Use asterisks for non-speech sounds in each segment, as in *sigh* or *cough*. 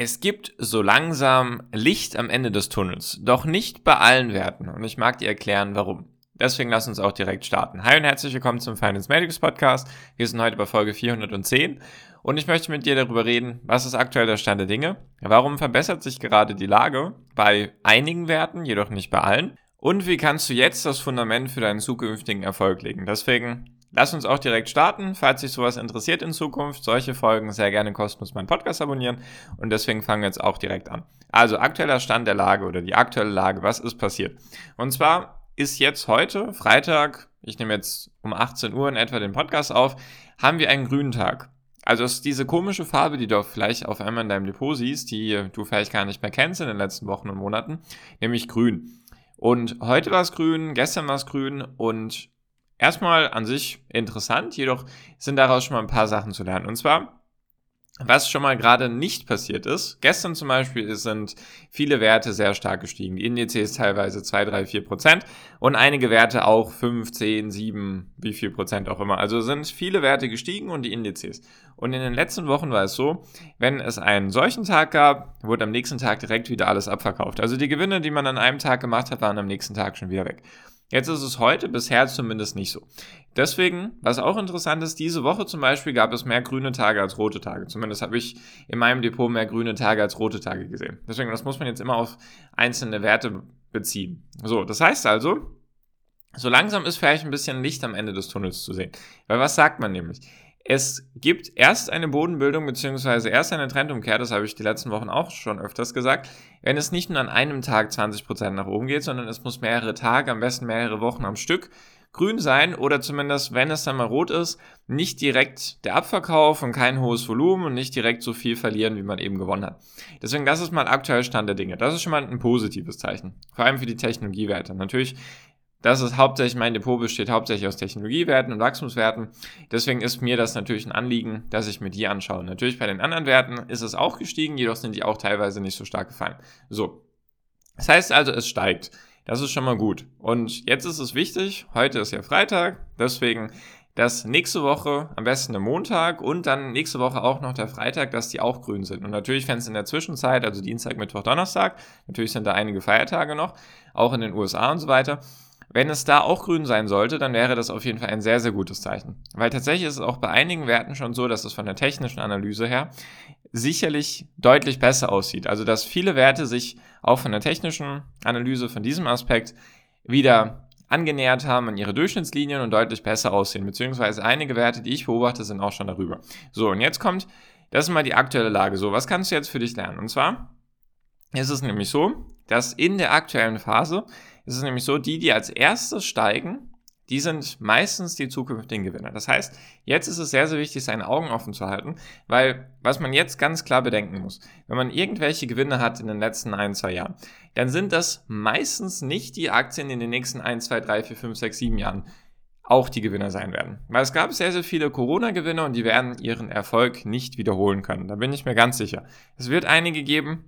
Es gibt so langsam Licht am Ende des Tunnels, doch nicht bei allen Werten und ich mag dir erklären, warum. Deswegen lass uns auch direkt starten. Hi und herzlich willkommen zum Finance Medics Podcast. Wir sind heute bei Folge 410 und ich möchte mit dir darüber reden, was ist aktuell der Stand der Dinge, warum verbessert sich gerade die Lage bei einigen Werten, jedoch nicht bei allen und wie kannst du jetzt das Fundament für deinen zukünftigen Erfolg legen. Deswegen Lass uns auch direkt starten. Falls dich sowas interessiert in Zukunft, solche Folgen sehr gerne kostenlos meinen Podcast abonnieren. Und deswegen fangen wir jetzt auch direkt an. Also aktueller Stand der Lage oder die aktuelle Lage, was ist passiert? Und zwar ist jetzt heute, Freitag, ich nehme jetzt um 18 Uhr in etwa den Podcast auf, haben wir einen grünen Tag. Also ist diese komische Farbe, die du vielleicht auf einmal in deinem Depot siehst, die du vielleicht gar nicht mehr kennst in den letzten Wochen und Monaten, nämlich grün. Und heute war es grün, gestern war es grün und erstmal an sich interessant, jedoch sind daraus schon mal ein paar Sachen zu lernen. Und zwar, was schon mal gerade nicht passiert ist, gestern zum Beispiel sind viele Werte sehr stark gestiegen. Die Indizes teilweise 2, 3, 4 Prozent und einige Werte auch 5, 10, 7, wie viel Prozent auch immer. Also sind viele Werte gestiegen und die Indizes. Und in den letzten Wochen war es so, wenn es einen solchen Tag gab, wurde am nächsten Tag direkt wieder alles abverkauft. Also die Gewinne, die man an einem Tag gemacht hat, waren am nächsten Tag schon wieder weg. Jetzt ist es heute bisher zumindest nicht so. Deswegen, was auch interessant ist, diese Woche zum Beispiel gab es mehr grüne Tage als rote Tage. Zumindest habe ich in meinem Depot mehr grüne Tage als rote Tage gesehen. Deswegen, das muss man jetzt immer auf einzelne Werte beziehen. So, das heißt also, so langsam ist vielleicht ein bisschen Licht am Ende des Tunnels zu sehen. Weil was sagt man nämlich? Es gibt erst eine Bodenbildung beziehungsweise erst eine Trendumkehr, das habe ich die letzten Wochen auch schon öfters gesagt, wenn es nicht nur an einem Tag 20% nach oben geht, sondern es muss mehrere Tage, am besten mehrere Wochen am Stück grün sein oder zumindest, wenn es dann mal rot ist, nicht direkt der Abverkauf und kein hohes Volumen und nicht direkt so viel verlieren, wie man eben gewonnen hat. Deswegen, das ist mal aktuell Stand der Dinge. Das ist schon mal ein positives Zeichen. Vor allem für die Technologiewerte. Natürlich das ist hauptsächlich, mein Depot besteht hauptsächlich aus Technologiewerten und Wachstumswerten. Deswegen ist mir das natürlich ein Anliegen, dass ich mir die anschaue. Natürlich bei den anderen Werten ist es auch gestiegen, jedoch sind die auch teilweise nicht so stark gefallen. So. Das heißt also, es steigt. Das ist schon mal gut. Und jetzt ist es wichtig, heute ist ja Freitag, deswegen, dass nächste Woche, am besten der Montag und dann nächste Woche auch noch der Freitag, dass die auch grün sind. Und natürlich, wenn es in der Zwischenzeit, also Dienstag, Mittwoch, Donnerstag, natürlich sind da einige Feiertage noch, auch in den USA und so weiter, wenn es da auch grün sein sollte, dann wäre das auf jeden Fall ein sehr, sehr gutes Zeichen. Weil tatsächlich ist es auch bei einigen Werten schon so, dass es von der technischen Analyse her sicherlich deutlich besser aussieht. Also dass viele Werte sich auch von der technischen Analyse von diesem Aspekt wieder angenähert haben an ihre Durchschnittslinien und deutlich besser aussehen. Beziehungsweise einige Werte, die ich beobachte, sind auch schon darüber. So, und jetzt kommt, das ist mal die aktuelle Lage. So, was kannst du jetzt für dich lernen? Und zwar ist es nämlich so, dass in der aktuellen Phase ist es nämlich so, die, die als erstes steigen, die sind meistens die zukünftigen Gewinner. Das heißt, jetzt ist es sehr, sehr wichtig, seine Augen offen zu halten, weil was man jetzt ganz klar bedenken muss, wenn man irgendwelche Gewinne hat in den letzten ein, zwei Jahren, dann sind das meistens nicht die Aktien in den nächsten ein, zwei, drei, vier, fünf, sechs, sieben Jahren auch die Gewinner sein werden. Weil es gab sehr, sehr viele Corona-Gewinner und die werden ihren Erfolg nicht wiederholen können. Da bin ich mir ganz sicher. Es wird einige geben,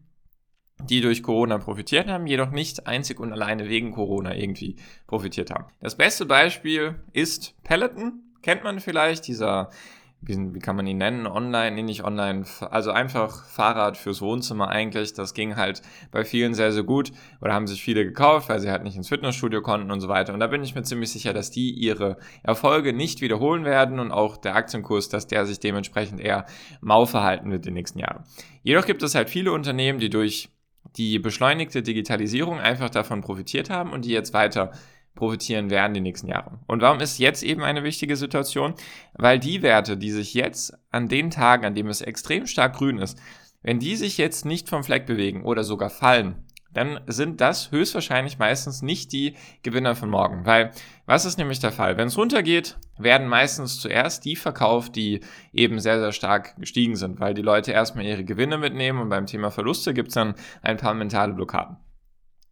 die durch Corona profitiert haben, jedoch nicht einzig und alleine wegen Corona irgendwie profitiert haben. Das beste Beispiel ist Peloton, kennt man vielleicht, dieser, wie, kann man ihn nennen, online, nee, nicht online, also einfach Fahrrad fürs Wohnzimmer eigentlich, das ging halt bei vielen sehr, sehr gut oder haben sich viele gekauft, weil sie halt nicht ins Fitnessstudio konnten und so weiter. Und da bin ich mir ziemlich sicher, dass die ihre Erfolge nicht wiederholen werden und auch der Aktienkurs, dass der sich dementsprechend eher mau verhalten wird in den nächsten Jahren. Jedoch gibt es halt viele Unternehmen, die durch die beschleunigte Digitalisierung einfach davon profitiert haben und die jetzt weiter profitieren werden die nächsten Jahre. Und warum ist jetzt eben eine wichtige Situation? Weil die Werte, die sich jetzt an den Tagen, an dem es extrem stark grün ist, wenn die sich jetzt nicht vom Fleck bewegen oder sogar fallen, dann sind das höchstwahrscheinlich meistens nicht die Gewinner von morgen. Weil was ist nämlich der Fall? Wenn es runtergeht, werden meistens zuerst die verkauft, die eben sehr, sehr stark gestiegen sind, weil die Leute erstmal ihre Gewinne mitnehmen und beim Thema Verluste gibt es dann ein paar mentale Blockaden.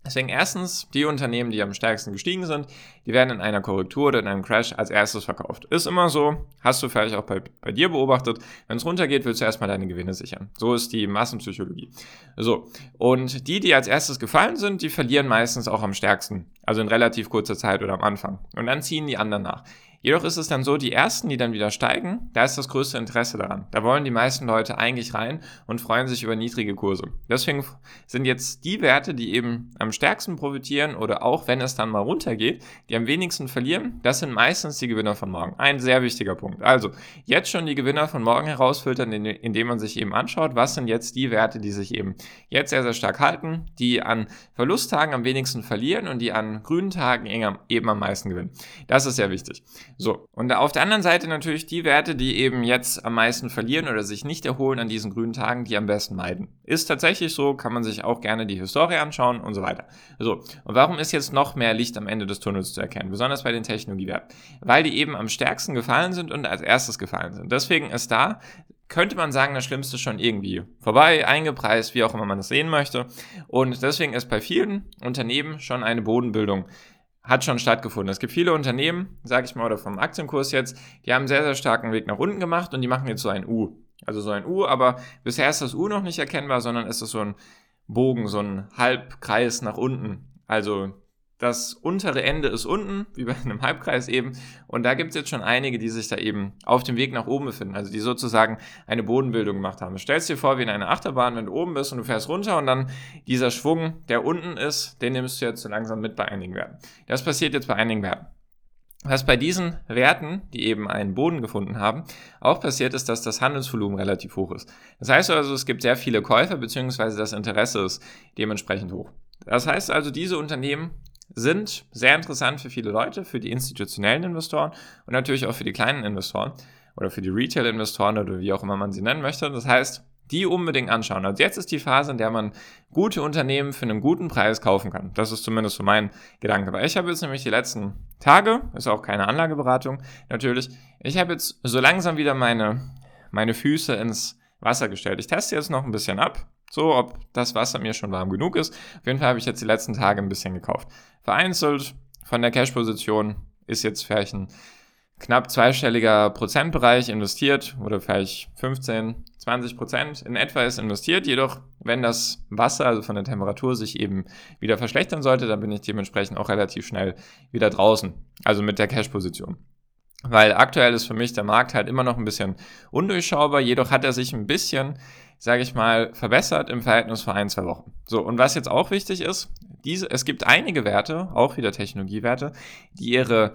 Deswegen erstens, die Unternehmen, die am stärksten gestiegen sind, die werden in einer Korrektur oder in einem Crash als erstes verkauft. Ist immer so, hast du vielleicht auch bei, bei dir beobachtet. Wenn es runtergeht, willst du erstmal deine Gewinne sichern. So ist die Massenpsychologie. So, und die, die als erstes gefallen sind, die verlieren meistens auch am stärksten. Also in relativ kurzer Zeit oder am Anfang. Und dann ziehen die anderen nach. Jedoch ist es dann so, die ersten, die dann wieder steigen, da ist das größte Interesse daran. Da wollen die meisten Leute eigentlich rein und freuen sich über niedrige Kurse. Deswegen sind jetzt die Werte, die eben am stärksten profitieren oder auch wenn es dann mal runtergeht, die am wenigsten verlieren, das sind meistens die Gewinner von morgen. Ein sehr wichtiger Punkt. Also jetzt schon die Gewinner von morgen herausfiltern, indem man sich eben anschaut, was sind jetzt die Werte, die sich eben jetzt sehr, sehr stark halten, die an Verlusttagen am wenigsten verlieren und die an grünen Tagen eben am meisten gewinnen. Das ist sehr wichtig. So, und auf der anderen Seite natürlich die Werte, die eben jetzt am meisten verlieren oder sich nicht erholen an diesen grünen Tagen, die am besten meiden. Ist tatsächlich so, kann man sich auch gerne die Historie anschauen und so weiter. So, und warum ist jetzt noch mehr Licht am Ende des Tunnels zu erkennen, besonders bei den Technologiewerten? Weil die eben am stärksten gefallen sind und als erstes gefallen sind. Deswegen ist da könnte man sagen, das Schlimmste schon irgendwie vorbei, eingepreist, wie auch immer man das sehen möchte. Und deswegen ist bei vielen Unternehmen schon eine Bodenbildung hat schon stattgefunden. Es gibt viele Unternehmen, sage ich mal, oder vom Aktienkurs jetzt, die haben einen sehr, sehr starken Weg nach unten gemacht und die machen jetzt so ein U. Also so ein U, aber bisher ist das U noch nicht erkennbar, sondern ist es so ein Bogen, so ein Halbkreis nach unten. Also das untere Ende ist unten, *laughs* wie bei einem Halbkreis eben. Und da gibt es jetzt schon einige, die sich da eben auf dem Weg nach oben befinden. Also die sozusagen eine Bodenbildung gemacht haben. Du stellst dir vor, wie in einer Achterbahn, wenn du oben bist und du fährst runter und dann dieser Schwung, der unten ist, den nimmst du jetzt so langsam mit bei einigen Werten. Das passiert jetzt bei einigen Werten. Was bei diesen Werten, die eben einen Boden gefunden haben, auch passiert ist, dass das Handelsvolumen relativ hoch ist. Das heißt also, es gibt sehr viele Käufer, beziehungsweise das Interesse ist dementsprechend hoch. Das heißt also, diese Unternehmen sind sehr interessant für viele Leute, für die institutionellen Investoren und natürlich auch für die kleinen Investoren oder für die Retail-Investoren oder wie auch immer man sie nennen möchte. Das heißt, die unbedingt anschauen. Also jetzt ist die Phase, in der man gute Unternehmen für einen guten Preis kaufen kann. Das ist zumindest so mein Gedanke. Weil ich habe jetzt nämlich die letzten Tage, ist auch keine Anlageberatung natürlich, ich habe jetzt so langsam wieder meine, meine Füße ins Wasser gestellt. Ich teste jetzt noch ein bisschen ab, so, ob das Wasser mir schon warm genug ist. Auf jeden Fall habe ich jetzt die letzten Tage ein bisschen gekauft. Vereinzelt von der Cash-Position ist jetzt vielleicht ein knapp zweistelliger Prozentbereich investiert oder vielleicht 15, 20 Prozent in etwa ist investiert. Jedoch, wenn das Wasser, also von der Temperatur, sich eben wieder verschlechtern sollte, dann bin ich dementsprechend auch relativ schnell wieder draußen. Also mit der Cash-Position. Weil aktuell ist für mich der Markt halt immer noch ein bisschen undurchschaubar, jedoch hat er sich ein bisschen sage ich mal, verbessert im Verhältnis vor ein, zwei Wochen. So, und was jetzt auch wichtig ist, diese, es gibt einige Werte, auch wieder Technologiewerte, die ihre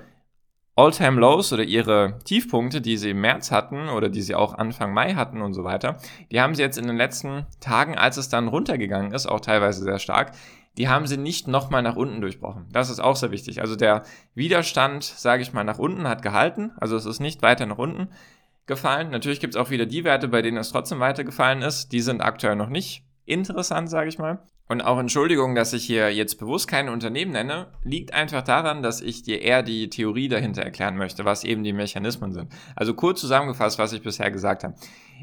All-Time Lows oder ihre Tiefpunkte, die sie im März hatten oder die sie auch Anfang Mai hatten und so weiter, die haben sie jetzt in den letzten Tagen, als es dann runtergegangen ist, auch teilweise sehr stark, die haben sie nicht nochmal nach unten durchbrochen. Das ist auch sehr wichtig. Also der Widerstand, sage ich mal, nach unten hat gehalten. Also es ist nicht weiter nach unten gefallen. Natürlich gibt es auch wieder die Werte, bei denen es trotzdem weitergefallen ist. Die sind aktuell noch nicht interessant, sage ich mal. Und auch Entschuldigung, dass ich hier jetzt bewusst keine Unternehmen nenne, liegt einfach daran, dass ich dir eher die Theorie dahinter erklären möchte, was eben die Mechanismen sind. Also kurz zusammengefasst, was ich bisher gesagt habe.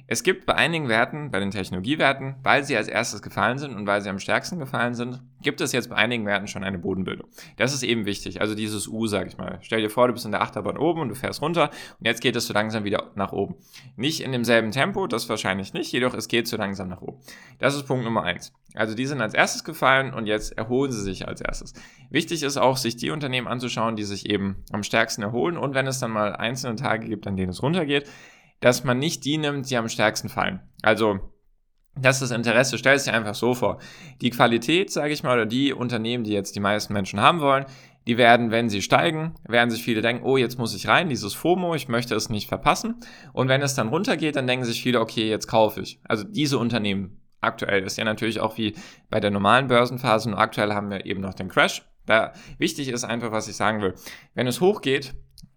Es gibt bei einigen Werten, bei den Technologiewerten, weil sie als erstes gefallen sind und weil sie am stärksten gefallen sind, gibt es jetzt bei einigen Werten schon eine Bodenbildung. Das ist eben wichtig, also dieses U, sag ich mal. Stell dir vor, du bist in der Achterbahn oben und du fährst runter und jetzt geht es so langsam wieder nach oben. Nicht in demselben Tempo, das wahrscheinlich nicht, jedoch es geht so langsam nach oben. Das ist Punkt Nummer eins. Also die sind als erstes gefallen und jetzt erholen sie sich als erstes. Wichtig ist auch, sich die Unternehmen anzuschauen, die sich eben am stärksten erholen und wenn es dann mal einzelne Tage gibt, an denen es runtergeht, dass man nicht die nimmt, die am stärksten fallen. Also das ist das Interesse. Stell es dir einfach so vor. Die Qualität, sage ich mal, oder die Unternehmen, die jetzt die meisten Menschen haben wollen, die werden, wenn sie steigen, werden sich viele denken, oh, jetzt muss ich rein, dieses FOMO, ich möchte es nicht verpassen. Und wenn es dann runtergeht, dann denken sich viele, okay, jetzt kaufe ich. Also diese Unternehmen aktuell ist ja natürlich auch wie bei der normalen Börsenphase, nur aktuell haben wir eben noch den Crash. Da wichtig ist einfach, was ich sagen will. Wenn es hochgeht,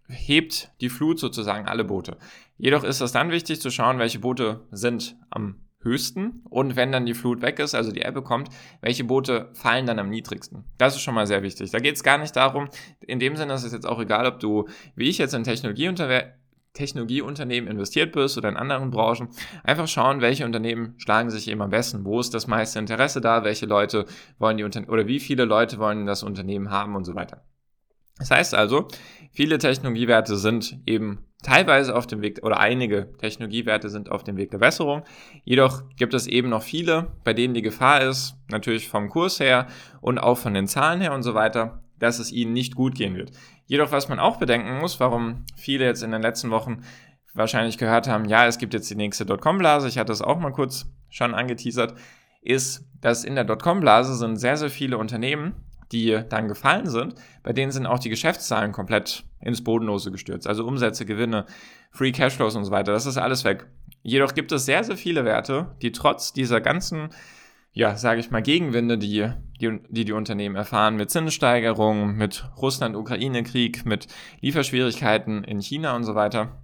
hebt die Flut sozusagen alle Boote. Jedoch ist es dann wichtig zu schauen, welche Boote sind am höchsten und wenn dann die Flut weg ist, also die Ebbe kommt, welche Boote fallen dann am niedrigsten? Das ist schon mal sehr wichtig. Da geht es gar nicht darum, in dem Sinne ist es jetzt auch egal, ob du, wie ich jetzt in Technologieunternehmen Technologieunternehmen investiert bist oder in anderen Branchen, einfach schauen, welche Unternehmen schlagen sich eben am besten, wo ist das meiste Interesse da, welche Leute wollen die Unter oder wie viele Leute wollen das Unternehmen haben und so weiter. Das heißt also, viele Technologiewerte sind eben teilweise auf dem Weg oder einige Technologiewerte sind auf dem Weg der Besserung. Jedoch gibt es eben noch viele, bei denen die Gefahr ist, natürlich vom Kurs her und auch von den Zahlen her und so weiter, dass es ihnen nicht gut gehen wird. Jedoch, was man auch bedenken muss, warum viele jetzt in den letzten Wochen wahrscheinlich gehört haben, ja, es gibt jetzt die nächste Dotcom-Blase, ich hatte es auch mal kurz schon angeteasert, ist, dass in der Dotcom-Blase sind sehr, sehr viele Unternehmen, die dann gefallen sind, bei denen sind auch die Geschäftszahlen komplett ins Bodenlose gestürzt. Also Umsätze, Gewinne, Free Cashflows und so weiter. Das ist alles weg. Jedoch gibt es sehr, sehr viele Werte, die trotz dieser ganzen, ja, sage ich mal, Gegenwinde, die, die die, die Unternehmen erfahren, mit Zinssteigerungen, mit Russland-Ukraine-Krieg, mit Lieferschwierigkeiten in China und so weiter,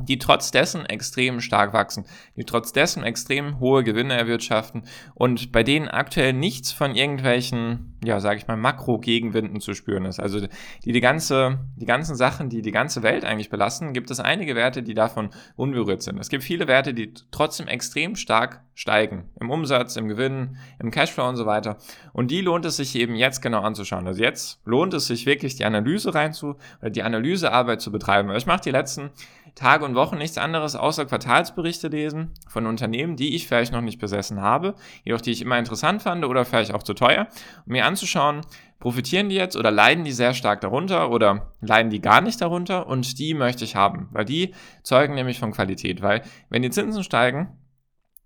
die trotz dessen extrem stark wachsen, die trotz dessen extrem hohe Gewinne erwirtschaften und bei denen aktuell nichts von irgendwelchen, ja, sage ich mal, Makro-Gegenwinden zu spüren ist. Also die, die, ganze, die ganzen Sachen, die die ganze Welt eigentlich belasten, gibt es einige Werte, die davon unberührt sind. Es gibt viele Werte, die trotzdem extrem stark steigen. Im Umsatz, im Gewinn, im Cashflow und so weiter. Und die lohnt es sich eben jetzt genau anzuschauen. Also jetzt lohnt es sich wirklich, die Analyse reinzu, oder die Analysearbeit zu betreiben. Ich mache die letzten Tage und Wochen nichts anderes außer Quartalsberichte lesen von Unternehmen, die ich vielleicht noch nicht besessen habe, jedoch die ich immer interessant fand oder vielleicht auch zu teuer, um mir anzuschauen, profitieren die jetzt oder leiden die sehr stark darunter oder leiden die gar nicht darunter und die möchte ich haben, weil die zeugen nämlich von Qualität, weil wenn die Zinsen steigen,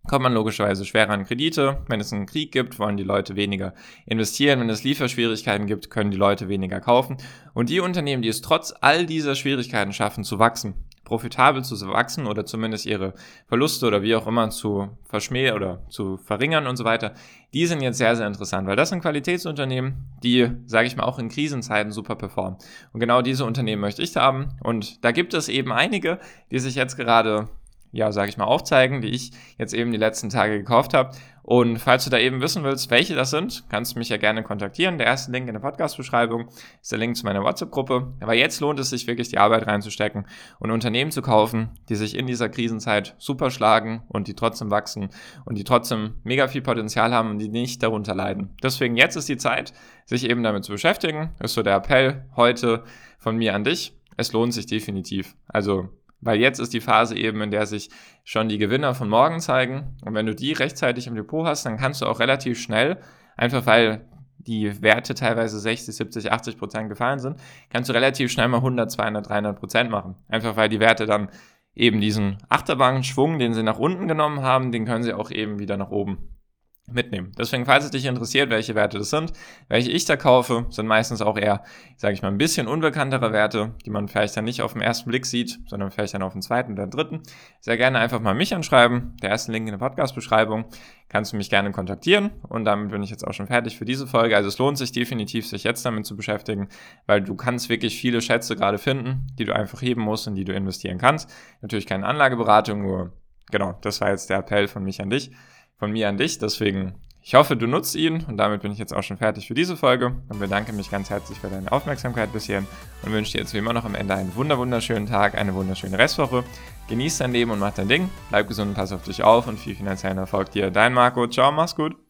kommt man logischerweise schwerer an Kredite. Wenn es einen Krieg gibt, wollen die Leute weniger investieren. Wenn es Lieferschwierigkeiten gibt, können die Leute weniger kaufen. Und die Unternehmen, die es trotz all dieser Schwierigkeiten schaffen zu wachsen, profitabel zu wachsen oder zumindest ihre Verluste oder wie auch immer zu verschmähen oder zu verringern und so weiter, die sind jetzt sehr, sehr interessant, weil das sind Qualitätsunternehmen, die, sage ich mal, auch in Krisenzeiten super performen. Und genau diese Unternehmen möchte ich haben. Und da gibt es eben einige, die sich jetzt gerade ja, sage ich mal, aufzeigen, die ich jetzt eben die letzten Tage gekauft habe. Und falls du da eben wissen willst, welche das sind, kannst du mich ja gerne kontaktieren. Der erste Link in der Podcast-Beschreibung ist der Link zu meiner WhatsApp-Gruppe. Aber jetzt lohnt es sich wirklich, die Arbeit reinzustecken und Unternehmen zu kaufen, die sich in dieser Krisenzeit super schlagen und die trotzdem wachsen und die trotzdem mega viel Potenzial haben und die nicht darunter leiden. Deswegen jetzt ist die Zeit, sich eben damit zu beschäftigen. Ist so der Appell heute von mir an dich. Es lohnt sich definitiv. Also weil jetzt ist die Phase eben, in der sich schon die Gewinner von morgen zeigen. Und wenn du die rechtzeitig im Depot hast, dann kannst du auch relativ schnell, einfach weil die Werte teilweise 60, 70, 80 Prozent gefallen sind, kannst du relativ schnell mal 100, 200, 300 Prozent machen. Einfach weil die Werte dann eben diesen Achterbahnschwung, den sie nach unten genommen haben, den können sie auch eben wieder nach oben mitnehmen. Deswegen, falls es dich interessiert, welche Werte das sind, welche ich da kaufe, sind meistens auch eher, sage ich mal, ein bisschen unbekanntere Werte, die man vielleicht dann nicht auf den ersten Blick sieht, sondern vielleicht dann auf den zweiten oder dritten. Sehr gerne einfach mal mich anschreiben. Der erste Link in der Podcast-Beschreibung. Kannst du mich gerne kontaktieren. Und damit bin ich jetzt auch schon fertig für diese Folge. Also es lohnt sich definitiv, sich jetzt damit zu beschäftigen, weil du kannst wirklich viele Schätze gerade finden, die du einfach heben musst und die du investieren kannst. Natürlich keine Anlageberatung, nur genau, das war jetzt der Appell von mich an dich von mir an dich. Deswegen, ich hoffe, du nutzt ihn und damit bin ich jetzt auch schon fertig für diese Folge und bedanke mich ganz herzlich für deine Aufmerksamkeit bis hierhin und wünsche dir jetzt wie immer noch am Ende einen wunderschönen Tag, eine wunderschöne Restwoche. Genieß dein Leben und mach dein Ding. Bleib gesund und pass auf dich auf und viel finanziellen Erfolg dir. Dein Marco. Ciao, mach's gut.